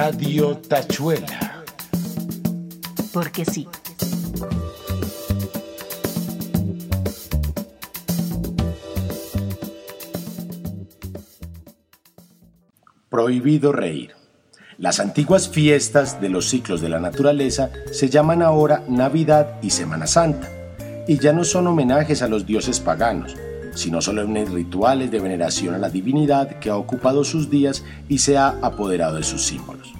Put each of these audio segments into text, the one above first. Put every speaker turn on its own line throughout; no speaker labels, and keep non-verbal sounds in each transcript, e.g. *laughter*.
Radio Tachuela.
Porque sí.
Prohibido reír. Las antiguas fiestas de los ciclos de la naturaleza se llaman ahora Navidad y Semana Santa, y ya no son homenajes a los dioses paganos, sino solemnes rituales de veneración a la divinidad que ha ocupado sus días y se ha apoderado de sus símbolos.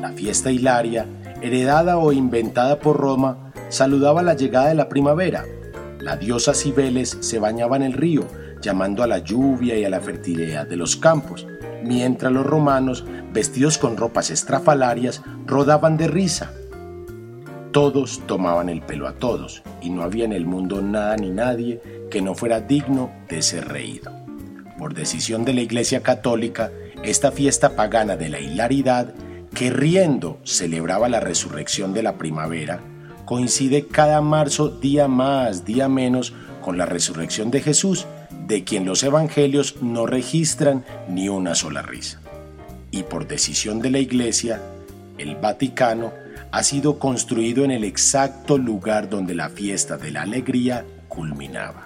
La fiesta hilaria, heredada o inventada por Roma, saludaba la llegada de la primavera. La diosa Cibeles se bañaba en el río, llamando a la lluvia y a la fertilidad de los campos, mientras los romanos, vestidos con ropas estrafalarias, rodaban de risa. Todos tomaban el pelo a todos, y no había en el mundo nada ni nadie que no fuera digno de ser reído. Por decisión de la Iglesia Católica, esta fiesta pagana de la hilaridad, que riendo celebraba la resurrección de la primavera, coincide cada marzo día más, día menos, con la resurrección de Jesús, de quien los evangelios no registran ni una sola risa. Y por decisión de la Iglesia, el Vaticano ha sido construido en el exacto lugar donde la fiesta de la alegría culminaba.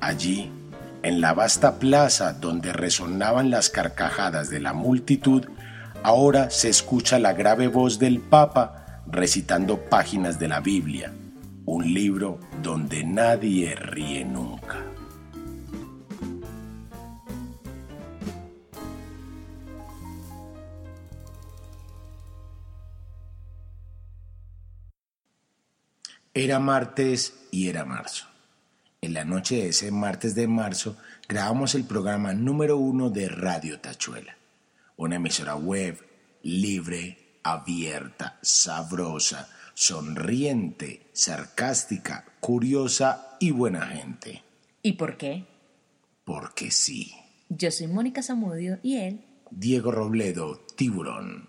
Allí, en la vasta plaza donde resonaban las carcajadas de la multitud, ahora se escucha la grave voz del Papa recitando páginas de la Biblia, un libro donde nadie ríe nunca. Era martes y era marzo. En la noche de ese martes de marzo grabamos el programa número uno de Radio Tachuela, una emisora web libre, abierta, sabrosa, sonriente, sarcástica, curiosa y buena gente.
¿Y por qué?
Porque sí.
Yo soy Mónica Zamudio y él.
Diego Robledo, tiburón.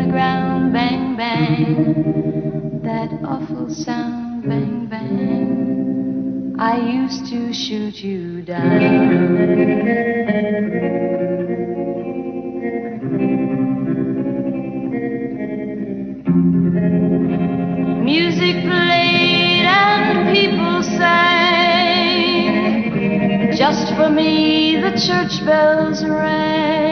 ground, bang bang. That awful sound, bang bang. I used to shoot you down. Music played and people sang. Just for me, the church bells rang.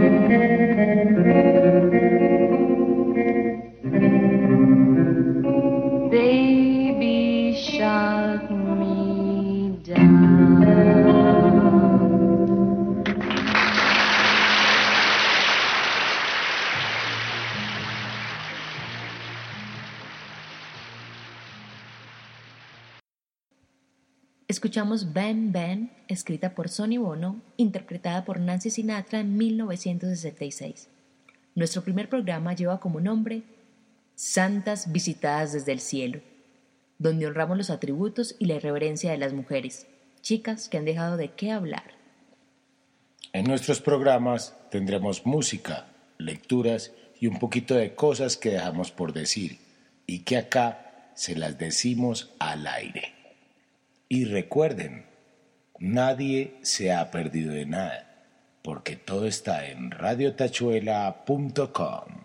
Escuchamos Ben Ben, escrita por Sonny Bono, interpretada por Nancy Sinatra en 1966. Nuestro primer programa lleva como nombre Santas Visitadas desde el Cielo, donde honramos los atributos y la irreverencia de las mujeres, chicas que han dejado de qué hablar.
En nuestros programas tendremos música, lecturas y un poquito de cosas que dejamos por decir y que acá se las decimos al aire. Y recuerden, nadie se ha perdido de nada, porque todo está en radiotachuela.com.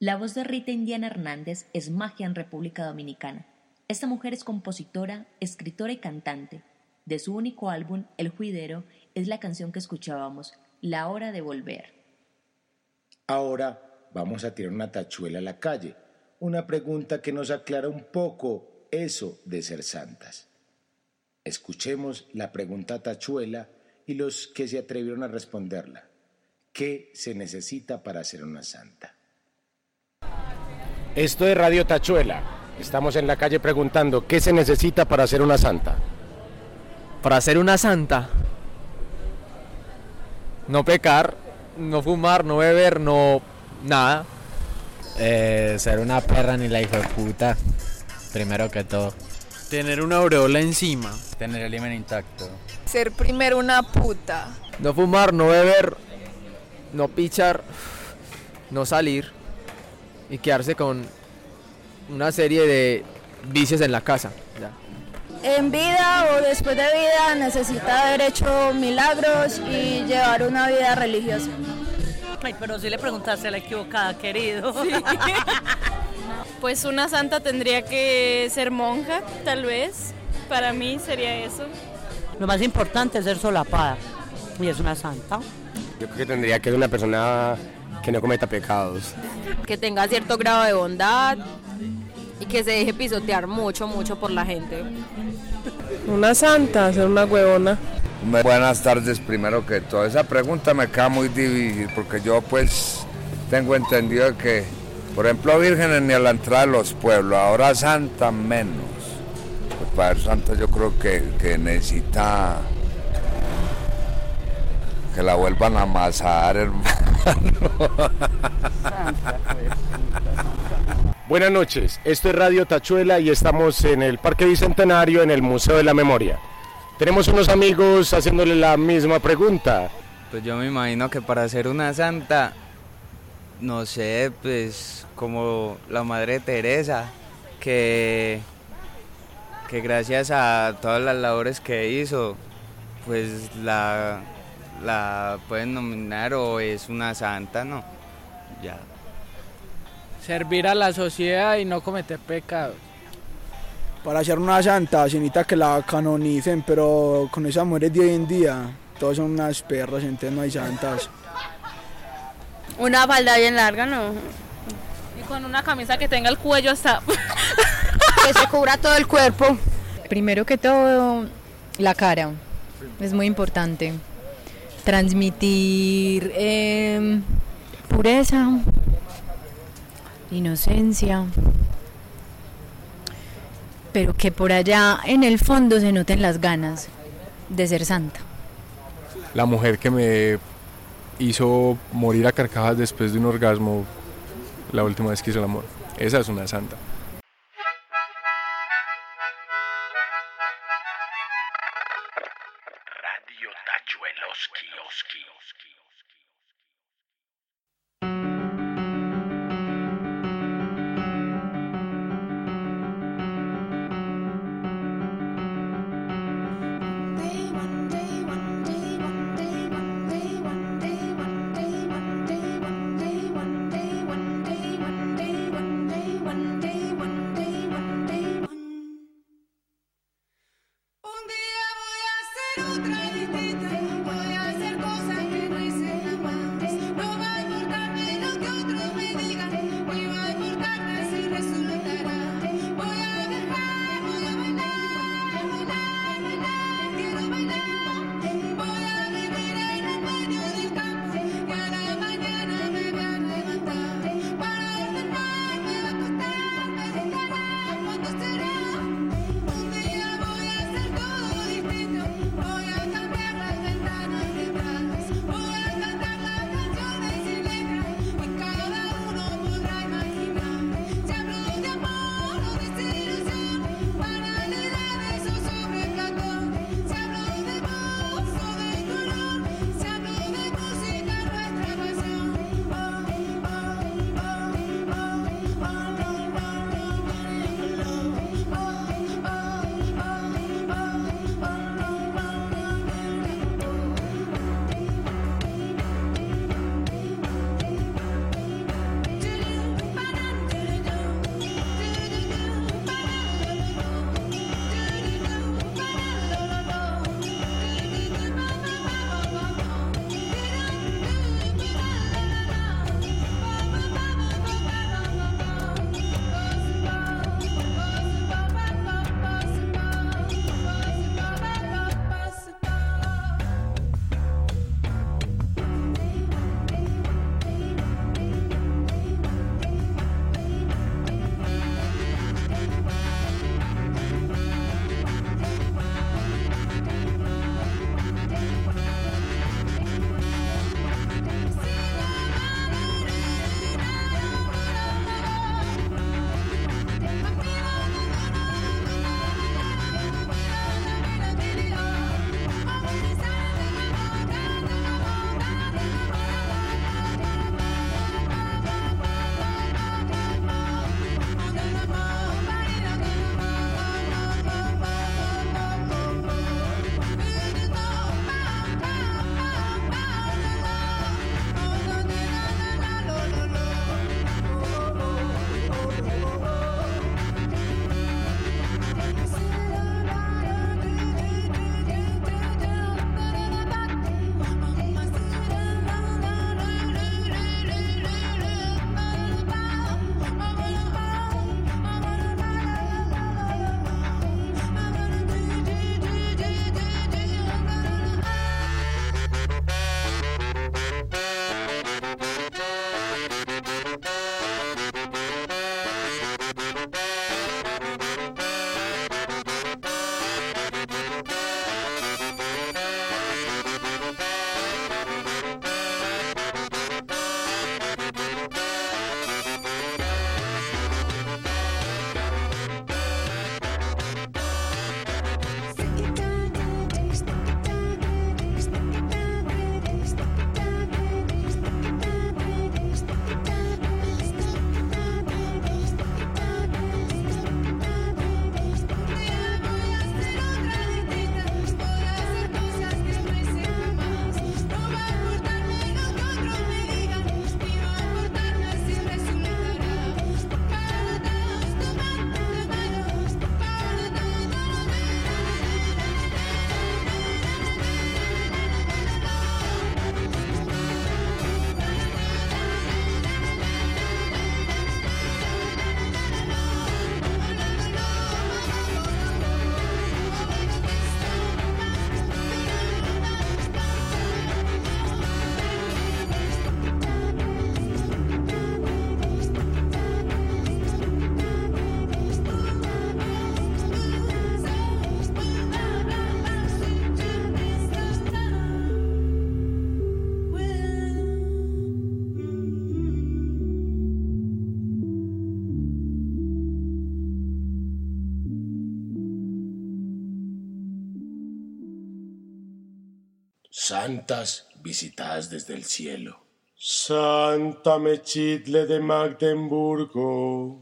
La
voz de Rita Indiana Hernández es magia en República Dominicana. Esta mujer es compositora, escritora y cantante. De su único álbum, El Juidero, es la canción que escuchábamos, La Hora de Volver.
Ahora vamos a tirar una tachuela a la calle, una pregunta que nos aclara un poco eso de ser santas.
Escuchemos la pregunta tachuela y los que se atrevieron a responderla. ¿Qué se necesita para ser una santa? Esto es Radio Tachuela. Estamos en la calle preguntando qué se necesita para ser una santa.
Para ser una santa. No pecar, no fumar, no beber, no nada.
Eh, ser una perra ni la hijo de puta. Primero que todo.
Tener una aureola encima.
Tener el himen intacto.
Ser primero una puta.
No fumar, no beber, no pichar, no salir y quedarse con una serie de vicios en la casa. Ya.
En vida o después de vida necesita haber hecho milagros y llevar una vida religiosa.
Ay, pero si le preguntaste a la equivocada, querido. *laughs*
Pues una santa tendría que ser monja, tal vez. Para mí sería eso.
Lo más importante es ser solapada. Y es una santa.
Yo creo que tendría que ser una persona que no cometa pecados.
Que tenga cierto grado de bondad y que se deje pisotear mucho, mucho por la gente.
Una santa, ser una huevona.
Buenas tardes, primero que todo. Esa pregunta me queda muy difícil porque yo pues tengo entendido que, por ejemplo, vírgenes ni a la entrada de los pueblos, ahora santa menos. Pues para ser santa yo creo que, que necesita que la vuelvan a amasar, hermano.
Buenas noches, esto es Radio Tachuela y estamos en el Parque Bicentenario en el Museo de la Memoria. Tenemos unos amigos haciéndole la misma pregunta.
Pues yo me imagino que para ser una santa, no sé, pues como la Madre Teresa, que, que gracias a todas las labores que hizo, pues la, la pueden nominar o es una santa, ¿no? Ya.
Servir a la sociedad y no cometer pecados.
Para ser una santa se necesita que la canonicen, pero con esas mujeres de hoy en día, todos son unas perras, entonces no hay santas.
Una falda bien larga, ¿no?
Y con una camisa que tenga el cuello hasta... *laughs*
que se cubra todo el cuerpo.
Primero que todo, la cara. Es muy importante. Transmitir eh, pureza, inocencia, pero que por allá en el fondo se noten las ganas de ser santa.
La mujer que me hizo morir a carcajas después de un orgasmo la última vez que hizo el amor. Esa es una santa.
Santas visitadas desde el cielo.
Santa Mechitle de Magdeburgo.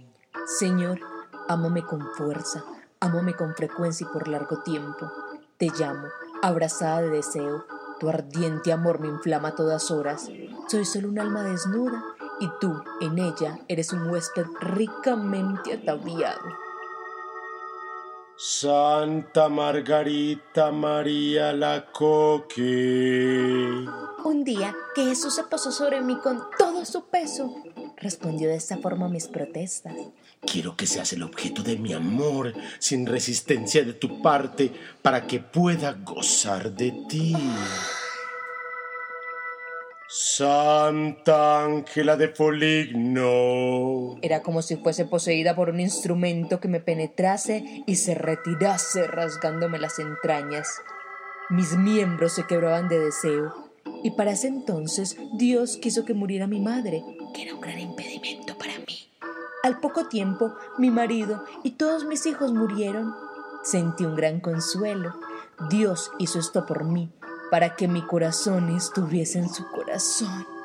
Señor, ámame con fuerza, ámame con frecuencia y por largo tiempo. Te llamo, abrazada de deseo, tu ardiente amor me inflama a todas horas. Soy solo un alma desnuda y tú, en ella, eres un huésped ricamente ataviado.
Santa Margarita María la Coque.
Un día que Jesús se posó sobre mí con todo su peso, respondió de esta forma a mis protestas.
Quiero que seas el objeto de mi amor, sin resistencia de tu parte, para que pueda gozar de ti.
Santa Ángela de Foligno.
Era como si fuese poseída por un instrumento que me penetrase y se retirase rasgándome las entrañas. Mis miembros se quebraban de deseo, y para ese entonces Dios quiso que muriera mi madre, que era un gran impedimento para mí. Al poco tiempo, mi marido y todos mis hijos murieron. Sentí un gran consuelo. Dios hizo esto por mí, para que mi corazón estuviese en su corazón.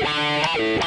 Bye.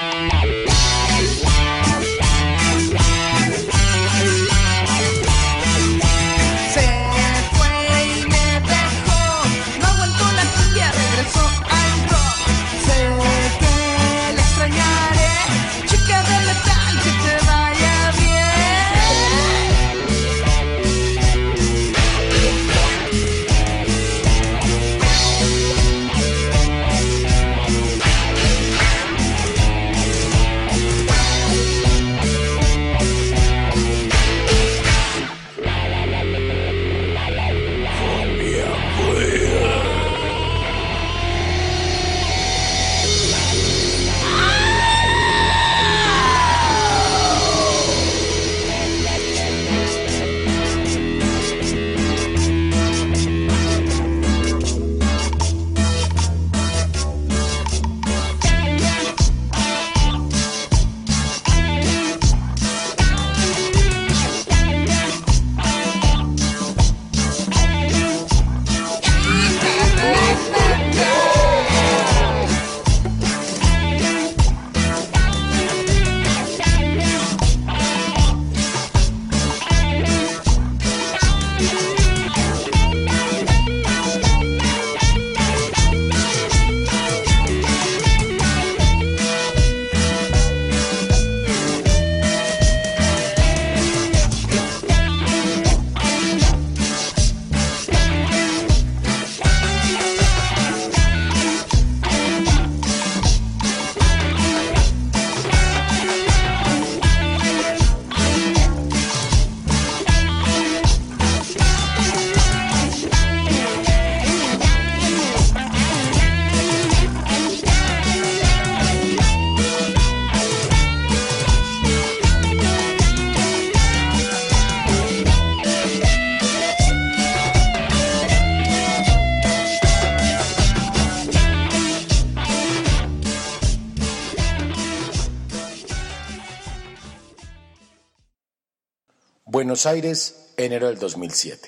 Buenos Aires, enero del 2007.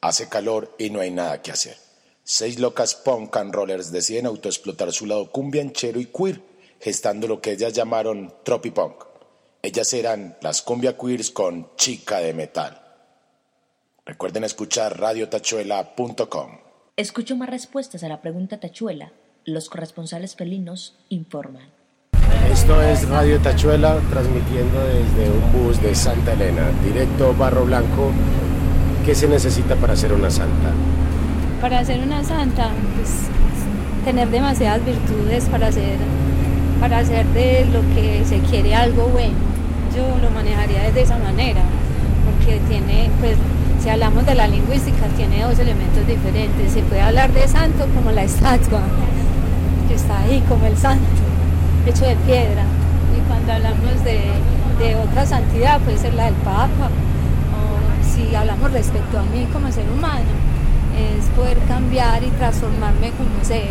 Hace calor y no hay nada que hacer. Seis locas punk and rollers deciden autoexplotar su lado cumbianchero y queer, gestando lo que ellas llamaron tropipunk. Ellas eran las cumbia queers con chica de metal. Recuerden escuchar radiotachuela.com.
Escucho más respuestas a la pregunta Tachuela. Los corresponsales felinos informan.
Esto es Radio Tachuela transmitiendo desde un bus de Santa Elena, directo Barro Blanco. ¿Qué se necesita para ser una santa?
Para ser una santa, pues tener demasiadas virtudes para hacer, para hacer de lo que se quiere algo bueno. Yo lo manejaría de esa manera, porque tiene, pues, si hablamos de la lingüística, tiene dos elementos diferentes. Se puede hablar de santo como la estatua, que está ahí como el santo, hecho de piedra. Y cuando hablamos de, de otra santidad, puede ser la del Papa, o si hablamos respecto a mí como ser humano, es poder cambiar y transformarme como ser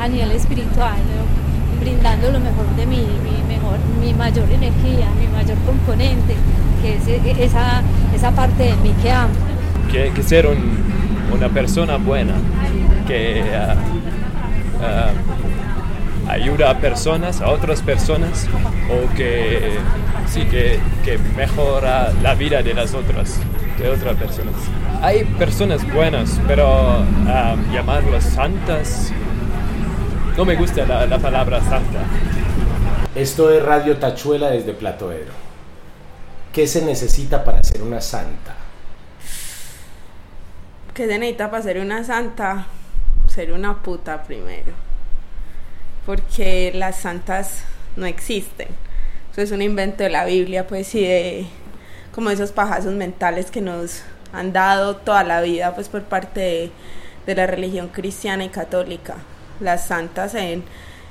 a nivel espiritual, ¿no? brindando lo mejor de mí, mi, mejor, mi mayor energía, mi mayor componente, que es e- esa, esa parte de mí que amo.
que, que ser un- una persona buena, que ah, ah, ayuda a personas, a otras personas, o que sí, que, que mejora la vida de las otras, de otras personas. Hay personas buenas, pero ah, llamarlas santas, no me gusta la, la palabra santa.
Esto es Radio Tachuela desde Platoero. ¿Qué se necesita para ser una santa?
¿Qué se necesita para ser una santa? Ser una puta primero. Porque las santas no existen. Eso es un invento de la Biblia, pues, y de como esos pajazos mentales que nos han dado toda la vida, pues, por parte de, la religión cristiana y católica. Las santas en,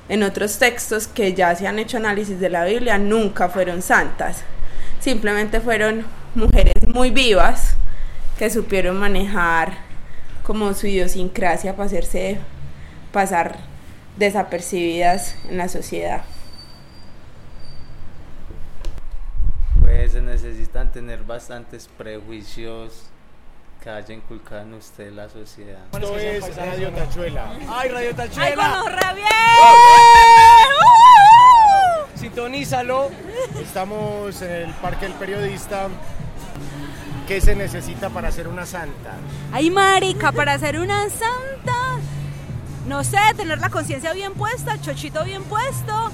en otros textos que ya se han hecho análisis de la Biblia nunca fueron santas. Simplemente fueron mujeres muy vivas que supieron manejar como su idiosincrasia para hacerse pasar desapercibidas en la sociedad.
Pues se necesitan tener bastantes prejuicios que haya inculcado en usted la sociedad.
Esto es Radio Tachuela.
¡Ay, Radio Tachuela!
¡Ay, gonorrea, bien!
Sintonízalo. Estamos en el Parque del Periodista. ¿Qué se necesita para ser una santa?
Ay, marica, para ser una santa, no sé, tener la conciencia bien puesta, chochito bien puesto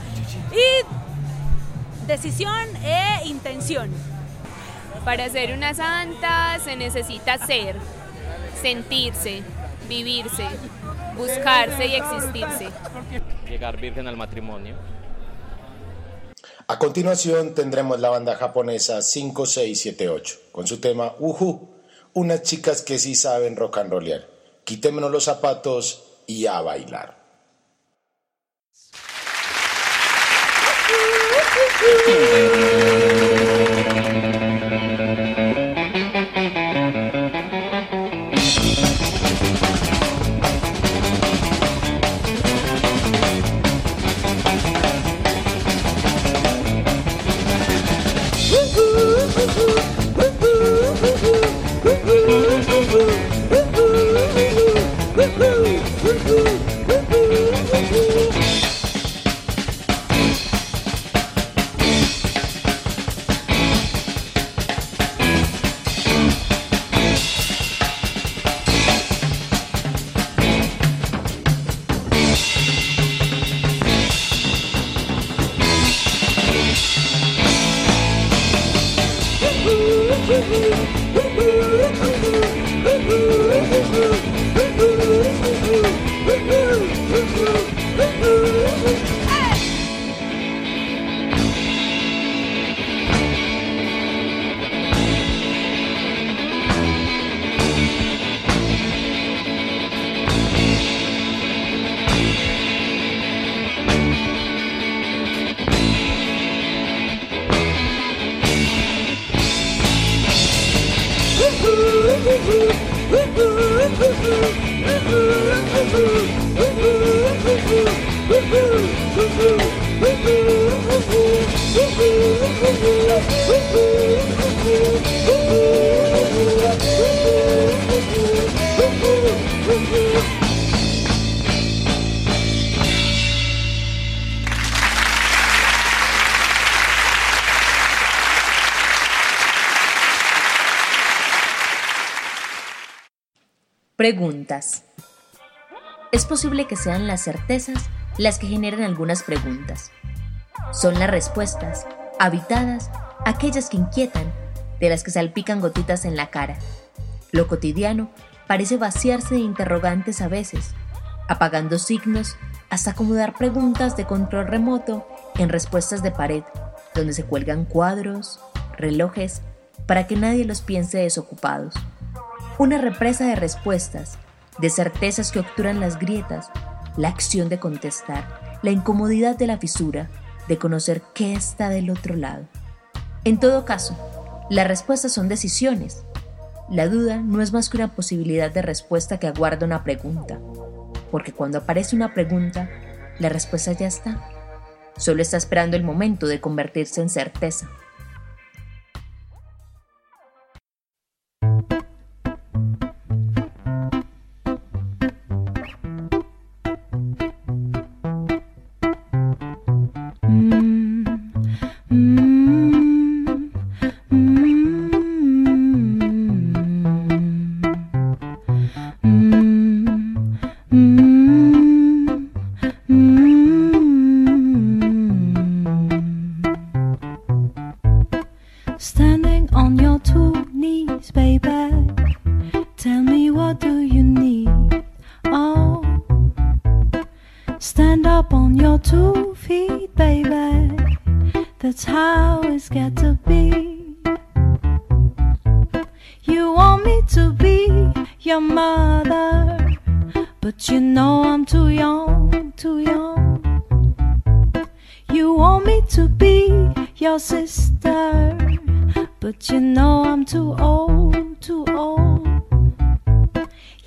y decisión e intención.
Para ser una santa se necesita ser, sentirse, vivirse, buscarse y existirse.
Llegar virgen al matrimonio.
A continuación tendremos la banda japonesa 5678 con su tema Uhu, unas chicas que sí saben rock and rollear. Quitémonos los zapatos y a bailar.
Preguntas. Es posible que sean las certezas las que generan algunas preguntas. Son las respuestas, habitadas, aquellas que inquietan, de las que salpican gotitas en la cara. Lo cotidiano parece vaciarse de interrogantes a veces, apagando signos hasta acomodar preguntas de control remoto en respuestas de pared, donde se cuelgan cuadros, relojes, para que nadie los piense desocupados. Una represa de respuestas, de certezas que obturan las grietas, la acción de contestar, la incomodidad de la fisura, de conocer qué está del otro lado. En todo caso, las respuestas son decisiones. La duda no es más que una posibilidad de respuesta que aguarda una pregunta, porque cuando aparece una pregunta, la respuesta ya está. Solo está esperando el momento de convertirse en certeza.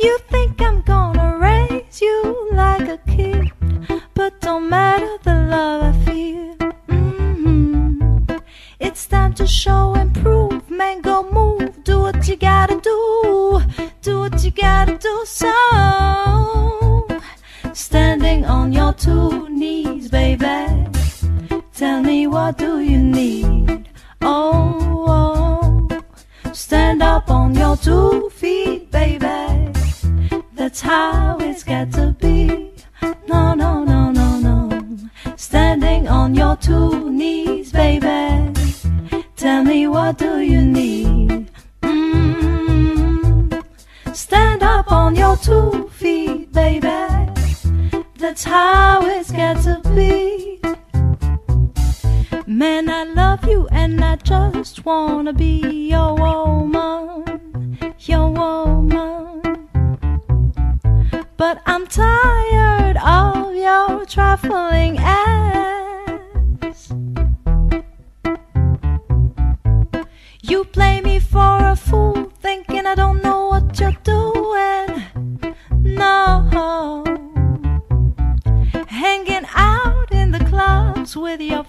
You think I'm gonna raise you like a kid, but don't matter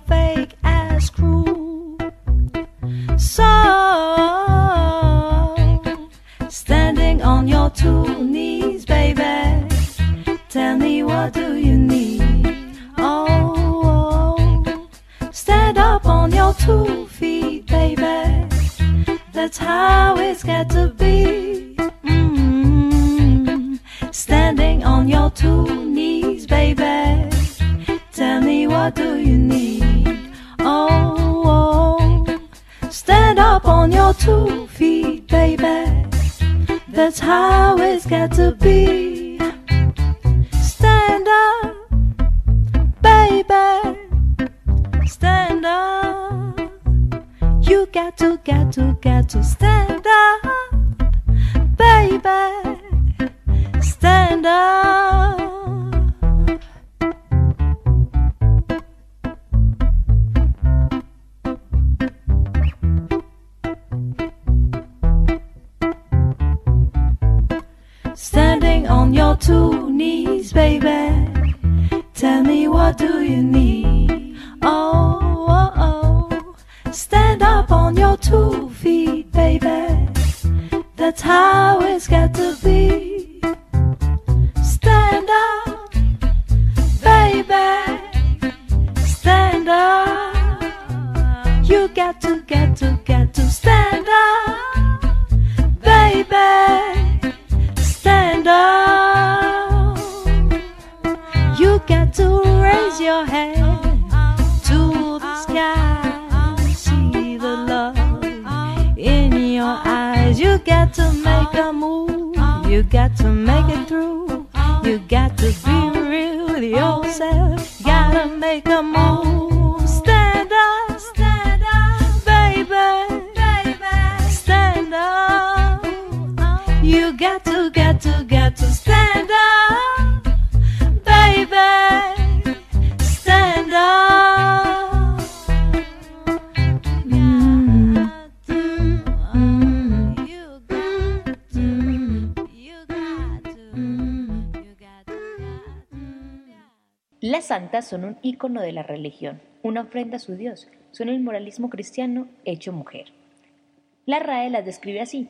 fake ass crew. So, standing on your two knees, baby, tell me what do you need? Oh. stand up on your two feet, baby. That's how it's got to be. always got to
Son un ícono de la religión, una ofrenda a su Dios, son el moralismo cristiano hecho mujer. La RAE las describe así.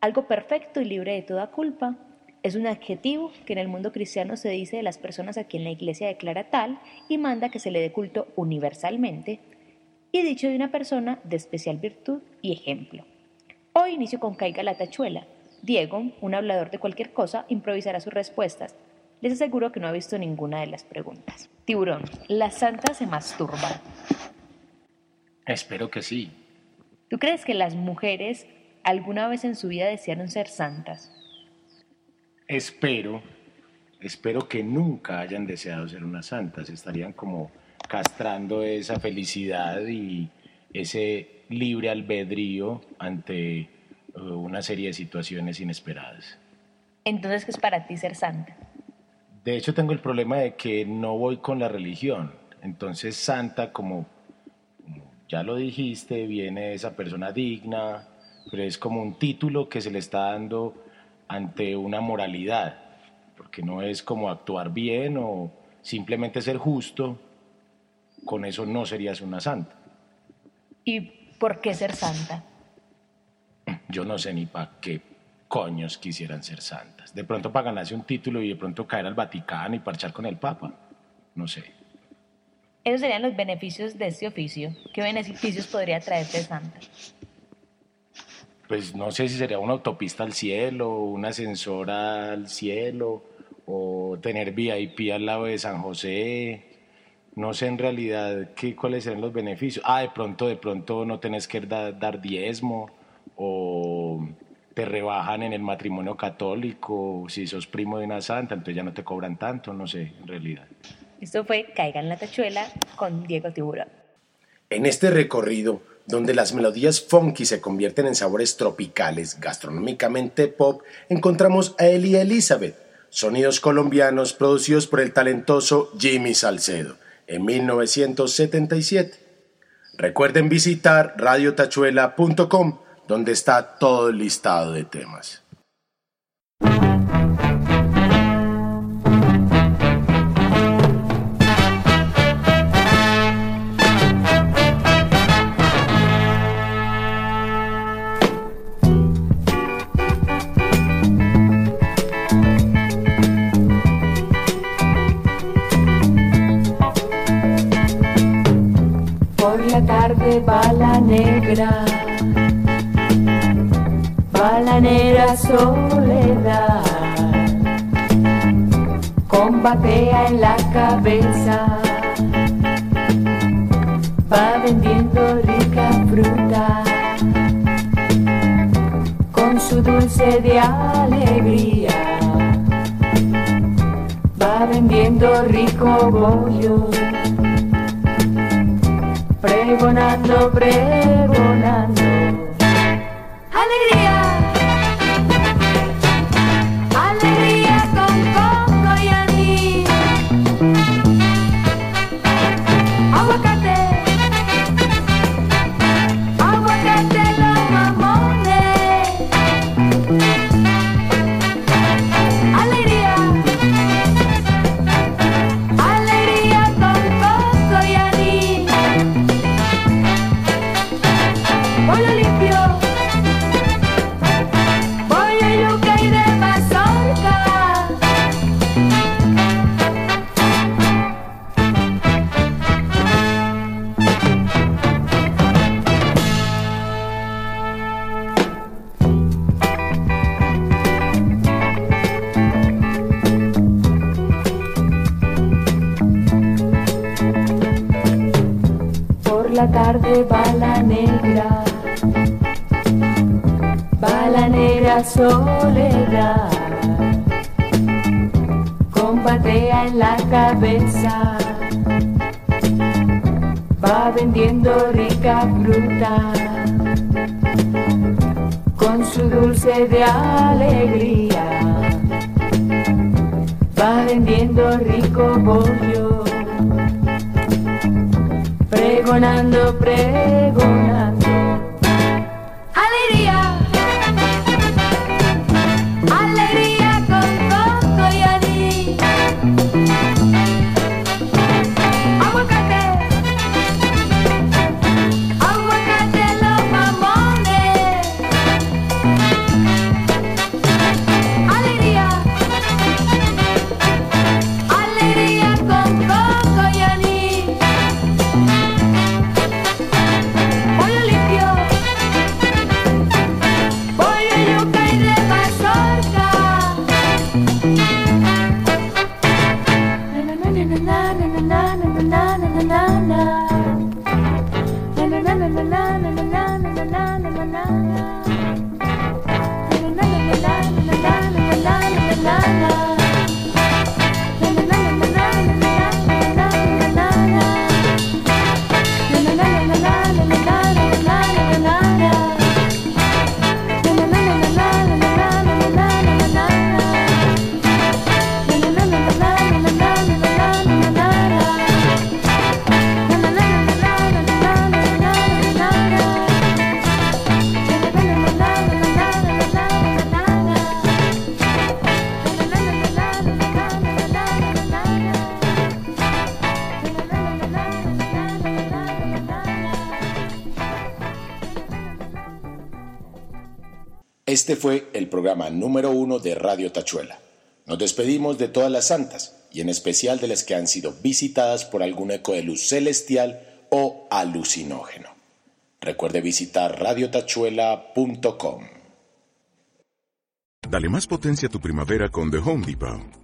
Algo perfecto y libre de toda culpa es un adjetivo que en el mundo cristiano se dice de las personas a quien la Iglesia declara tal y manda que se le dé culto universalmente, y dicho de una persona de especial virtud y ejemplo. Hoy inicio con Caiga la tachuela. Diego, un hablador de cualquier cosa, improvisará sus respuestas. Les aseguro que no ha visto ninguna de las preguntas. Tiburón, las santas se masturban.
Espero que sí.
¿Tú crees que las mujeres alguna vez en su vida desearon ser santas?
Espero, espero que nunca hayan deseado ser unas santas. Estarían como castrando esa felicidad y ese libre albedrío ante eh, una serie de situaciones inesperadas.
Entonces, ¿qué es para ti ser santa?
De hecho, tengo el problema de que no voy con la religión. Entonces, santa, como, como ya lo dijiste, viene esa persona digna, pero es como un título que se le está dando ante una moralidad, porque no es como actuar bien o simplemente ser justo, con eso no serías una santa.
¿Y por qué ser santa?
Yo no sé ni para qué coños quisieran ser santas. De pronto para ganarse un título y de pronto caer al Vaticano y parchar con el Papa. No sé.
Esos serían los beneficios de este oficio. ¿Qué beneficios podría traerte santa?
Pues no sé si sería una autopista al cielo, un ascensor al cielo, o tener VIP al lado de San José. No sé en realidad qué, cuáles serían los beneficios. Ah, de pronto, de pronto no tenés que da- dar diezmo, o te rebajan en el matrimonio católico, si sos primo de una santa, entonces ya no te cobran tanto, no sé, en realidad.
Esto fue Caiga en la tachuela con Diego Tiburón.
En este recorrido, donde las melodías funky se convierten en sabores tropicales, gastronómicamente pop, encontramos a Eli Elizabeth, sonidos colombianos producidos por el talentoso Jimmy Salcedo en 1977. Recuerden visitar radiotachuela.com, donde está todo el listado de temas.
Por la tarde va la negra, negra soledad, con batea en la cabeza, va vendiendo rica fruta, con su dulce de alegría, va vendiendo rico bollo. Pregonando, pregonando. En la cabeza, va vendiendo rica fruta, con su dulce de alegría, va vendiendo rico bollo pregonando, pregonando.
Este fue el programa número uno de Radio Tachuela. Nos despedimos de todas las santas y en especial de las que han sido visitadas por algún eco de luz celestial o alucinógeno. Recuerde visitar radiotachuela.com.
Dale más potencia a tu primavera con The Home Depot.